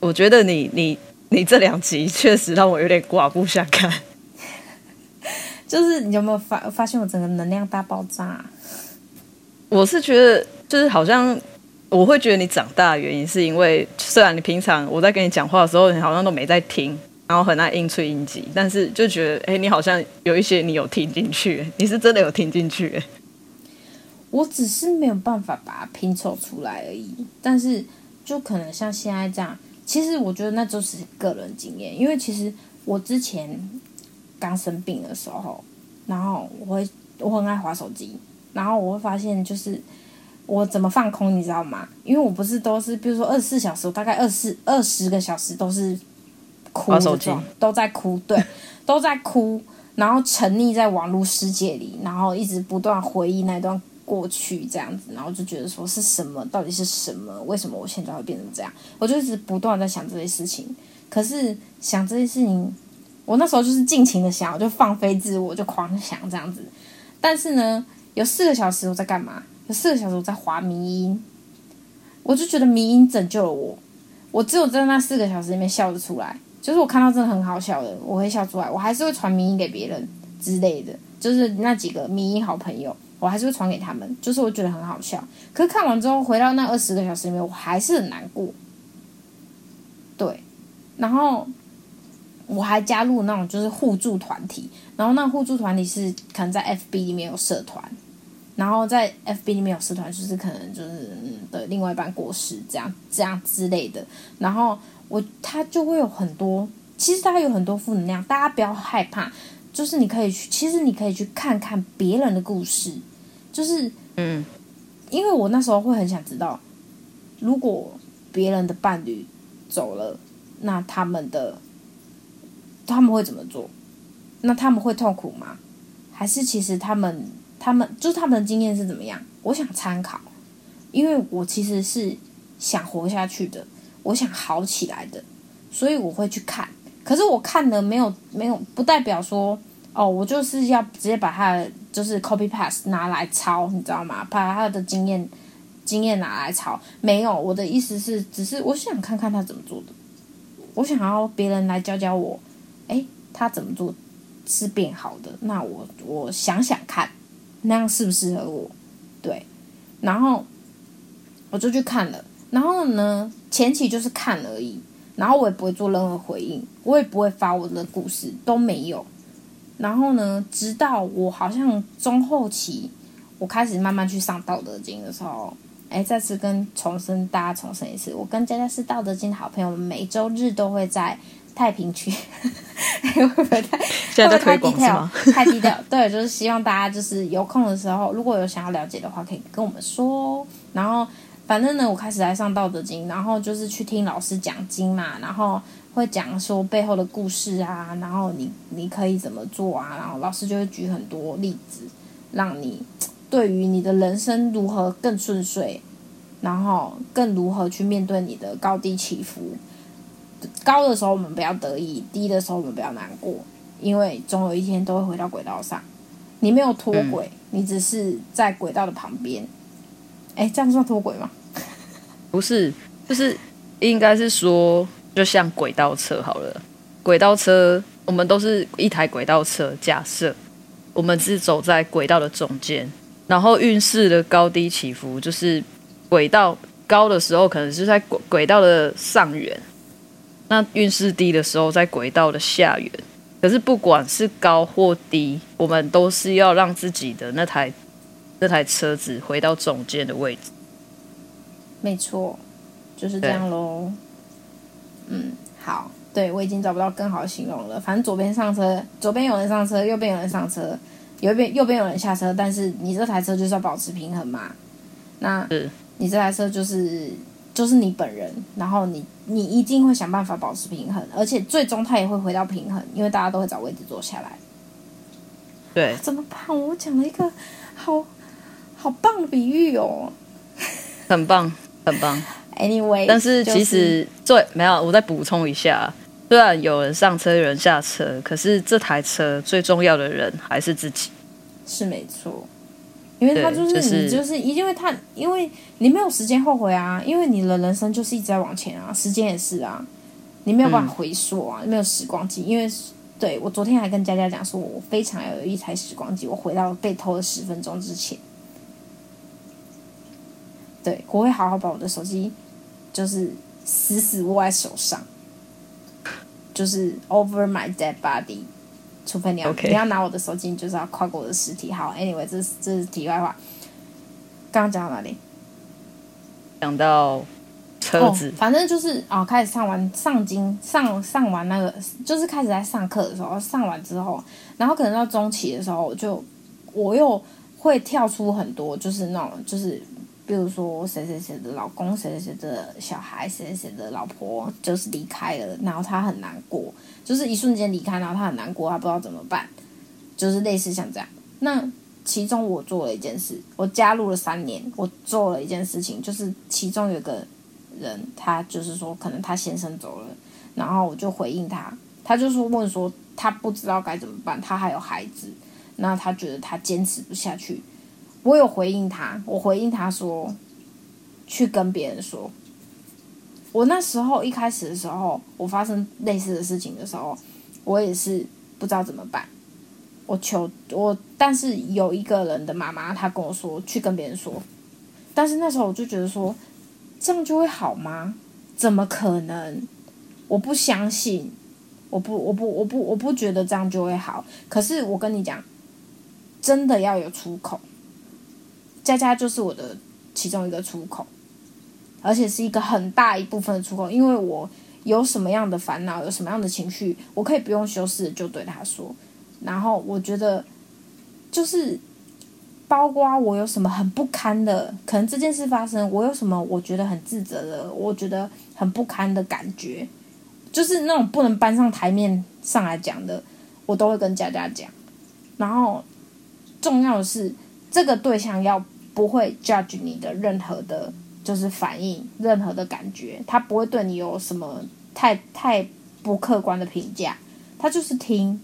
我觉得你你你这两集确实让我有点刮目相看。就是你有没有发发现我整个能量大爆炸？我是觉得。就是好像我会觉得你长大的原因，是因为虽然你平常我在跟你讲话的时候，你好像都没在听，然后很爱应催应急，但是就觉得哎，你好像有一些你有听进去，你是真的有听进去。我只是没有办法把它拼凑出来而已。但是就可能像现在这样，其实我觉得那就是个人经验，因为其实我之前刚生病的时候，然后我会我很爱滑手机，然后我会发现就是。我怎么放空，你知道吗？因为我不是都是，比如说二十四小时，我大概二十二十个小时都是哭的状，都在哭，对，都在哭，然后沉溺在网络世界里，然后一直不断回忆那段过去，这样子，然后就觉得说是什么，到底是什么？为什么我现在会变成这样？我就一直不断在想这些事情。可是想这些事情，我那时候就是尽情的想，我就放飞自我，就狂想这样子。但是呢，有四个小时我在干嘛？有四个小时我在滑迷音，我就觉得迷音拯救了我。我只有在那四个小时里面笑得出来，就是我看到真的很好笑的，我会笑出来。我还是会传迷音给别人之类的，就是那几个迷音好朋友，我还是会传给他们。就是我觉得很好笑。可是看完之后回到那二十个小时里面，我还是很难过。对，然后我还加入那种就是互助团体，然后那互助团体是可能在 FB 里面有社团。然后在 FB 里面有社团，就是可能就是的另外一半过世这样这样之类的。然后我他就会有很多，其实他有很多负能量，大家不要害怕，就是你可以去，其实你可以去看看别人的故事，就是嗯，因为我那时候会很想知道，如果别人的伴侣走了，那他们的他们会怎么做？那他们会痛苦吗？还是其实他们？他们就他们的经验是怎么样？我想参考，因为我其实是想活下去的，我想好起来的，所以我会去看。可是我看了没有没有，不代表说哦，我就是要直接把他的就是 copypast 拿来抄，你知道吗？把他的经验经验拿来抄，没有。我的意思是，只是我想看看他怎么做的，我想要别人来教教我，诶，他怎么做是变好的？那我我想想看。那样适不适合我？对，然后我就去看了。然后呢，前期就是看而已，然后我也不会做任何回应，我也不会发我的故事，都没有。然后呢，直到我好像中后期，我开始慢慢去上《道德经》的时候，哎，再次跟重申大家重申一次，我跟佳佳是《道德经》的好朋友，每周日都会在。太平区，会不会太现在在推广是吗？太低调，对，就是希望大家就是有空的时候，如果有想要了解的话，可以跟我们说。然后，反正呢，我开始来上《道德经》，然后就是去听老师讲经嘛，然后会讲说背后的故事啊，然后你你可以怎么做啊，然后老师就会举很多例子，让你对于你的人生如何更顺遂，然后更如何去面对你的高低起伏。高的时候我们不要得意，低的时候我们不要难过，因为总有一天都会回到轨道上。你没有脱轨，嗯、你只是在轨道的旁边。哎，这样算脱轨吗？不是，就是应该是说，就像轨道车好了。轨道车，我们都是一台轨道车。假设我们是走在轨道的中间，然后运势的高低起伏，就是轨道高的时候，可能是在轨轨道的上缘。那运势低的时候，在轨道的下缘。可是不管是高或低，我们都是要让自己的那台那台车子回到中间的位置。没错，就是这样喽。嗯，好，对，我已经找不到更好形容了。反正左边上车，左边有人上车，右边有人上车，右边右边有人下车，但是你这台车就是要保持平衡嘛。那你这台车就是就是你本人，然后你你一定会想办法保持平衡，而且最终它也会回到平衡，因为大家都会找位置坐下来。对，怎么办？我讲了一个好好棒的比喻哦，很棒，很棒。Anyway，但是其实最、就是、没有，我再补充一下，虽然有人上车，有人下车，可是这台车最重要的人还是自己，是没错。因为他就是你，就是、就是、因为他，因为你没有时间后悔啊，因为你的人生就是一直在往前啊，时间也是啊，你没有办法回溯啊，嗯、没有时光机。因为对我昨天还跟佳佳讲说，我非常要有一台时光机，我回到被偷的十分钟之前，对，我会好好把我的手机，就是死死握在手上，就是 over my dead body。除非你要.你要拿我的手机，你就是要跨过我的尸体。好，Anyway，这是这是题外话。刚刚讲到哪里？讲到车子，哦、反正就是哦，开始上完上经上上完那个，就是开始在上课的时候，上完之后，然后可能到中期的时候，就我又会跳出很多，就是那种就是。比如说谁谁谁的老公，谁谁谁的小孩，谁谁谁的老婆，就是离开了，然后他很难过，就是一瞬间离开，然后他很难过，他不知道怎么办，就是类似像这样。那其中我做了一件事，我加入了三年，我做了一件事情，就是其中有个人，他就是说可能他先生走了，然后我就回应他，他就说问说他不知道该怎么办，他还有孩子，那他觉得他坚持不下去。我有回应他，我回应他说，去跟别人说。我那时候一开始的时候，我发生类似的事情的时候，我也是不知道怎么办。我求我，但是有一个人的妈妈，她跟我说去跟别人说。但是那时候我就觉得说，这样就会好吗？怎么可能？我不相信，我不，我不，我不，我不觉得这样就会好。可是我跟你讲，真的要有出口。佳佳就是我的其中一个出口，而且是一个很大一部分的出口。因为我有什么样的烦恼，有什么样的情绪，我可以不用修饰就对他说。然后我觉得，就是包括我有什么很不堪的，可能这件事发生，我有什么我觉得很自责的，我觉得很不堪的感觉，就是那种不能搬上台面上来讲的，我都会跟佳佳讲。然后重要的是。这个对象要不会 judge 你的任何的，就是反应，任何的感觉，他不会对你有什么太太不客观的评价，他就是听，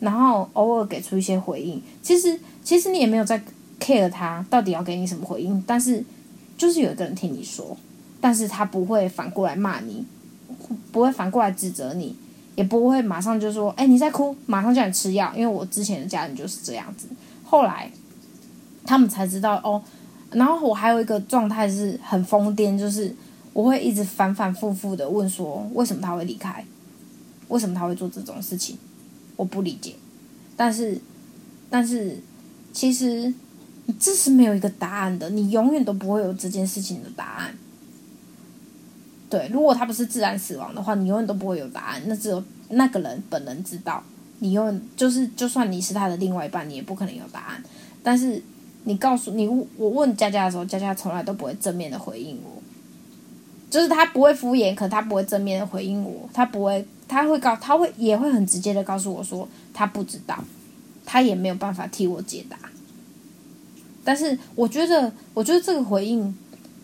然后偶尔给出一些回应。其实其实你也没有在 care 他到底要给你什么回应，但是就是有一个人听你说，但是他不会反过来骂你，不会反过来指责你，也不会马上就说，哎，你在哭，马上叫你吃药。因为我之前的家人就是这样子，后来。他们才知道哦，然后我还有一个状态是很疯癫，就是我会一直反反复复的问说，为什么他会离开？为什么他会做这种事情？我不理解。但是，但是，其实你这是没有一个答案的，你永远都不会有这件事情的答案。对，如果他不是自然死亡的话，你永远都不会有答案。那只有那个人本人知道。你永远就是，就算你是他的另外一半，你也不可能有答案。但是。你告诉你，我问佳佳的时候，佳佳从来都不会正面的回应我，就是他不会敷衍，可他不会正面的回应我，他不会，他会告，他会也会很直接的告诉我说他不知道，他也没有办法替我解答。但是我觉得，我觉得这个回应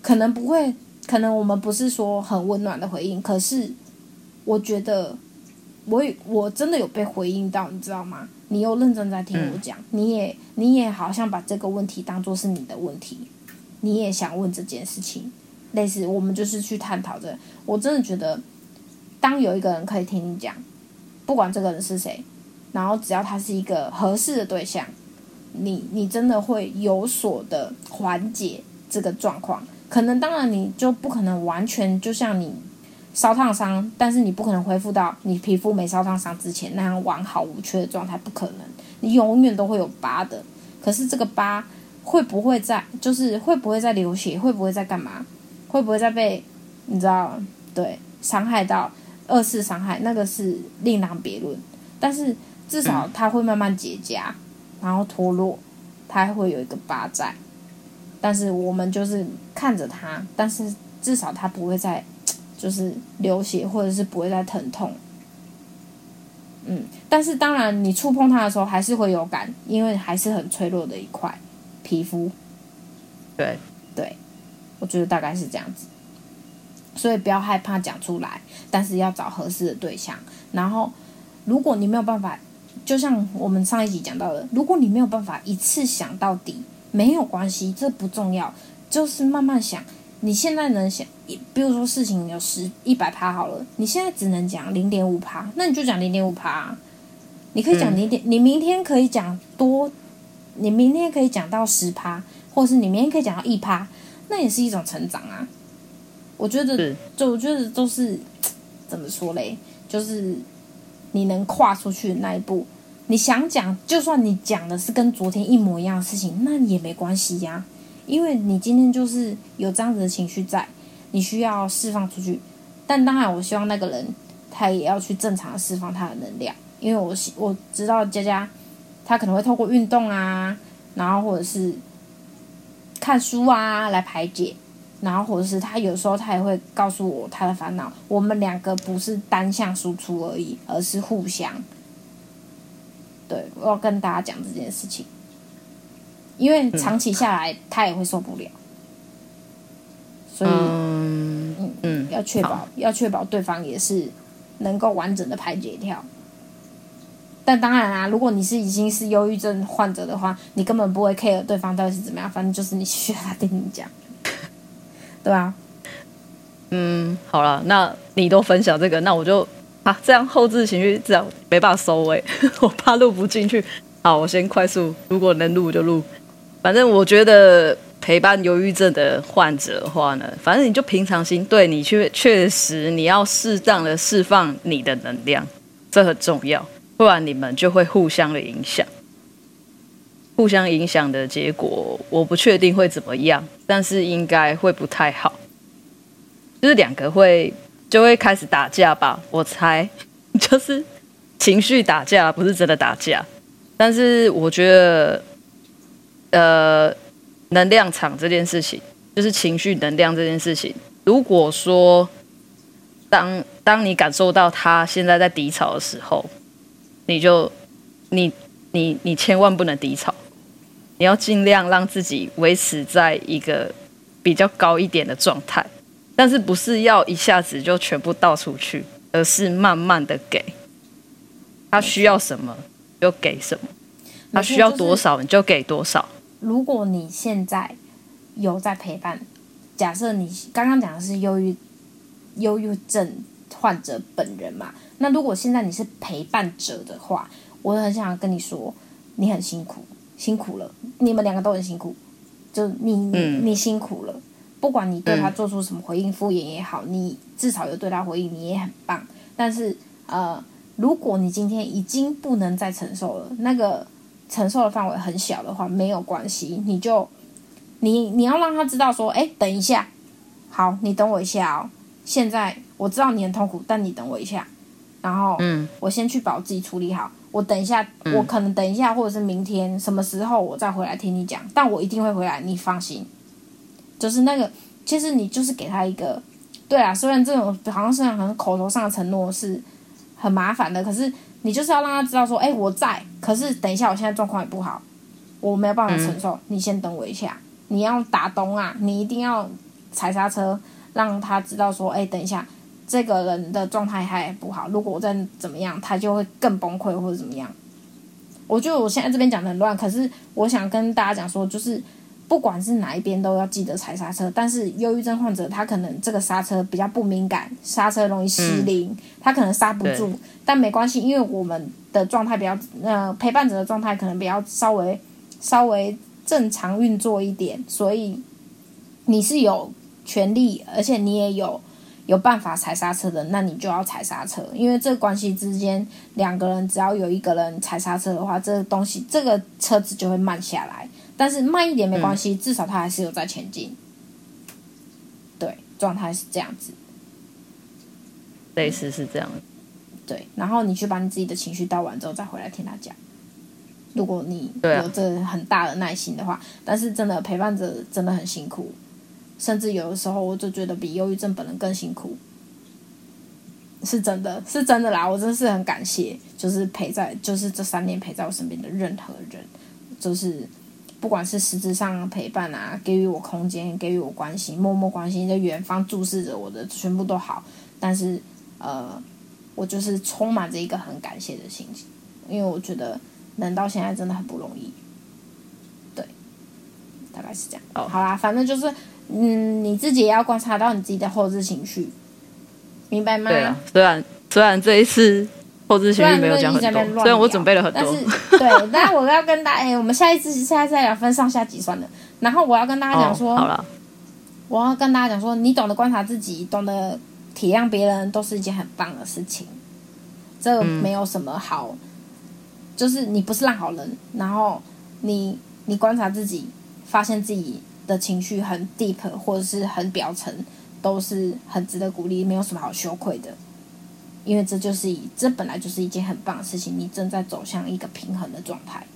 可能不会，可能我们不是说很温暖的回应，可是我觉得我我真的有被回应到，你知道吗？你又认真在听我讲，嗯，你也你也好像把这个问题当做是你的问题，你也想问这件事情，类似我们就是去探讨这。我真的觉得，当有一个人可以听你讲，不管这个人是谁，然后只要他是一个合适的对象，你你真的会有所的缓解这个状况。可能当然你就不可能完全就像你。烧烫伤，但是你不可能恢复到你皮肤没烧烫伤之前那样完好无缺的状态，不可能。你永远都会有疤的，可是这个疤会不会在，就是会不会在流血，会不会在干嘛，会不会再被你知道，对，伤害到二次伤害，那个是另当别论。但是至少它会慢慢结痂，然后脱落，它还会有一个疤在。但是我们就是看着它，但是至少它不会再就是流血，或者是不会再疼痛。嗯，但是当然你触碰它的时候还是会有感，因为还是很脆弱的一块皮肤。对对，我觉得大概是这样子。所以不要害怕讲出来，但是要找合适的对象。然后，如果你没有办法，就像我们上一集讲到的，如果你没有办法一次想到底，没有关系，这不重要，就是慢慢想。你现在能想，比如说事情有十一百趴好了，你现在只能讲零点五趴，那你就讲零点五趴。你可以讲零点，你明天可以讲多，你明天可以讲到十趴，或是你明天可以讲到一趴，那也是一种成长啊。我觉得，就我觉得都是怎么说嘞？就是你能跨出去的那一步，你想讲，就算你讲的是跟昨天一模一样的事情，那也没关系呀，因为你今天就是有这样子的情绪在，你需要释放出去。但当然，我希望那个人他也要去正常的释放他的能量，因为我我知道佳佳他可能会透过运动啊，然后或者是看书啊来排解。然后，或者是他有时候他也会告诉我他的烦恼。我们两个不是单向输出而已，而是互相。对，我要跟大家讲这件事情，因为长期下来他也会受不了。所以，嗯嗯，嗯，要确保要确保对方也是能够完整的排解掉。但当然啊，如果你是已经是忧郁症患者的话，你根本不会 care 对方到底是怎么样，反正就是你需要他听你讲。对啊，嗯，好了，那你都分享这个，那我就啊，这样后置情绪这样没办法收尾，我怕录不进去。好，我先快速，如果能录就录。反正我觉得陪伴忧郁症的患者的话呢，反正你就平常心，对你确确实你要适当的释放你的能量，这很重要，不然你们就会互相的影响。互相影响的结果，我不确定会怎么样，但是应该会不太好。就是两个会就会开始打架吧，我猜，就是情绪打架，不是真的打架。但是我觉得，呃，能量场这件事情，就是情绪能量这件事情，如果说当当你感受到他现在在低潮的时候，你就你你你千万不能低潮。你要尽量让自己维持在一个比较高一点的状态，但是不是要一下子就全部倒出去，而是慢慢的给。他需要什么就给什么，他需要多少你就给多少。如果你现在有在陪伴，假设你刚刚讲的是忧郁忧郁症患者本人嘛，那如果现在你是陪伴者的话，我很想跟你说，你很辛苦。辛苦了，你们两个都很辛苦，就你你、嗯、你辛苦了，不管你对他做出什么回应，敷衍也好，你至少有对他回应，你也很棒。但是呃，如果你今天已经不能再承受了，那个承受的范围很小的话，没有关系，你就你你要让他知道说，哎，等一下，好，你等我一下哦。现在我知道你很痛苦，但你等我一下，然后嗯，我先去把我自己处理好。我等一下，我可能等一下，或者是明天什么时候我再回来听你讲，但我一定会回来，你放心。就是那个，其实你就是给他一个，对啊，虽然这种好像是很口头上的承诺是很麻烦的，可是你就是要让他知道说，哎，我在，可是等一下我现在状况也不好，我没有办法承受，你先等我一下。你要打东啊，你一定要踩刹车，让他知道说，哎，等一下。这个人的状态还不好，如果我再怎么样，他就会更崩溃或者怎么样。我觉得我现在这边讲的很乱，可是我想跟大家讲说，就是不管是哪一边都要记得踩刹车。但是忧郁症患者他可能这个刹车比较不敏感，刹车容易失灵，嗯、他可能刹不住。但没关系，因为我们的状态比较呃陪伴者的状态可能比较稍微稍微正常运作一点，所以你是有权利，而且你也有。有办法踩刹车的，那你就要踩刹车，因为这个关系之间，两个人只要有一个人踩刹车的话，这个东西这个车子就会慢下来。但是慢一点没关系，嗯、至少它还是有在前进。对，状态是这样子，类似是这样。对，然后你去把你自己的情绪倒完之后，再回来听他讲。如果你有这很大的耐心的话，啊、但是真的陪伴着真的很辛苦，甚至有的时候我就觉得比忧郁症本人更辛苦。是真的，是真的啦！我真的是很感谢，就是陪在，就是这三年陪在我身边的任何人，就是不管是实质上陪伴啊，给予我空间，给予我关心，默默关心，在远方注视着我的，全部都好。但是，呃，我就是充满着一个很感谢的心情，因为我觉得能到现在真的很不容易。对，大概是这样。哦，好啦，反正就是，嗯，你自己也要观察到你自己的后置情绪。明白吗？对啊，虽然虽然这一次后置情绪没有讲很多，虽然我准备了很多，但是对，但是我要跟大家，哎、欸，我们下一次下一次再聊分上下集算了。然后我要跟大家讲说，哦、好了，我要跟大家讲说，你懂得观察自己，懂得体谅别人，都是一件很棒的事情。这个没有什么好，嗯、就是你不是烂好人，然后你你观察自己，发现自己的情绪很 deep 或者是很表层。都是很值得鼓励，没有什么好羞愧的，因为这就是一，这本来就是一件很棒的事情。你正在走向一个平衡的状态，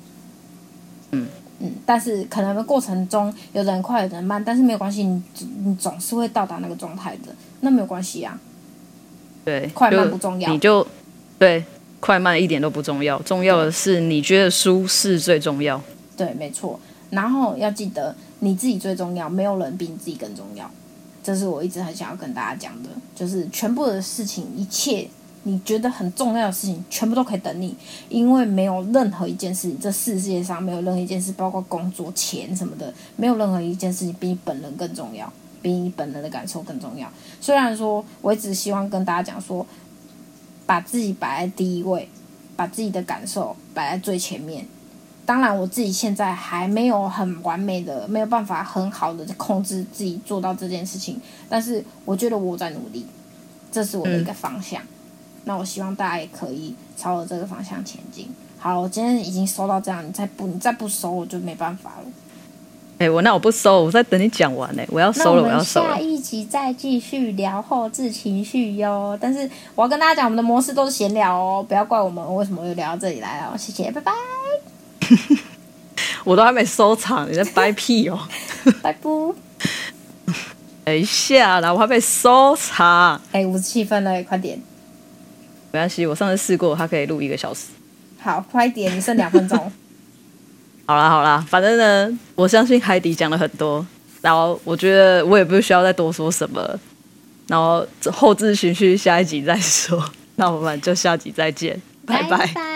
嗯嗯，但是可能的过程中有的人快，有的人慢，但是没有关系，你你总是会到达那个状态的，那没有关系啊。对，快慢不重要，你就对快慢一点都不重要，重要的是你觉得舒适最重要。对，没错。然后要记得你自己最重要，没有人比你自己更重要。这是我一直很想要跟大家讲的，就是全部的事情，一切你觉得很重要的事情，全部都可以等你，因为没有任何一件事情，这世界上没有任何一件事，包括工作、钱什么的，没有任何一件事情比你本人更重要，比你本人的感受更重要。虽然说，我一直希望跟大家讲说，把自己摆在第一位，把自己的感受摆在最前面。当然，我自己现在还没有很完美的，没有办法很好的控制自己做到这件事情。但是，我觉得我在努力，这是我的一个方向。那我希望大家也可以朝着这个方向前进。好，我今天已经收到这样，你再不你再不收，我就没办法了。哎、欸，我那我不收，我在等你讲完呢。我要收了，我要收了。下一集再继续聊后置情绪哟。但是我要跟大家讲，我们的模式都是闲聊哦，不要怪我们为什么又聊到这里来了。谢谢，拜拜。我都还没收场，你在掰屁哦！拜不？等一下啦，我还没收场。哎、欸，五十七分了，快点！没关系，我上次试过，它可以录一个小时。好，快点，你剩两分钟。好啦好啦，反正呢，我相信海底讲了很多，然后我觉得我也不需要再多说什么，然后后置循序下一集再说。那我们就下集再见，拜拜。拜拜。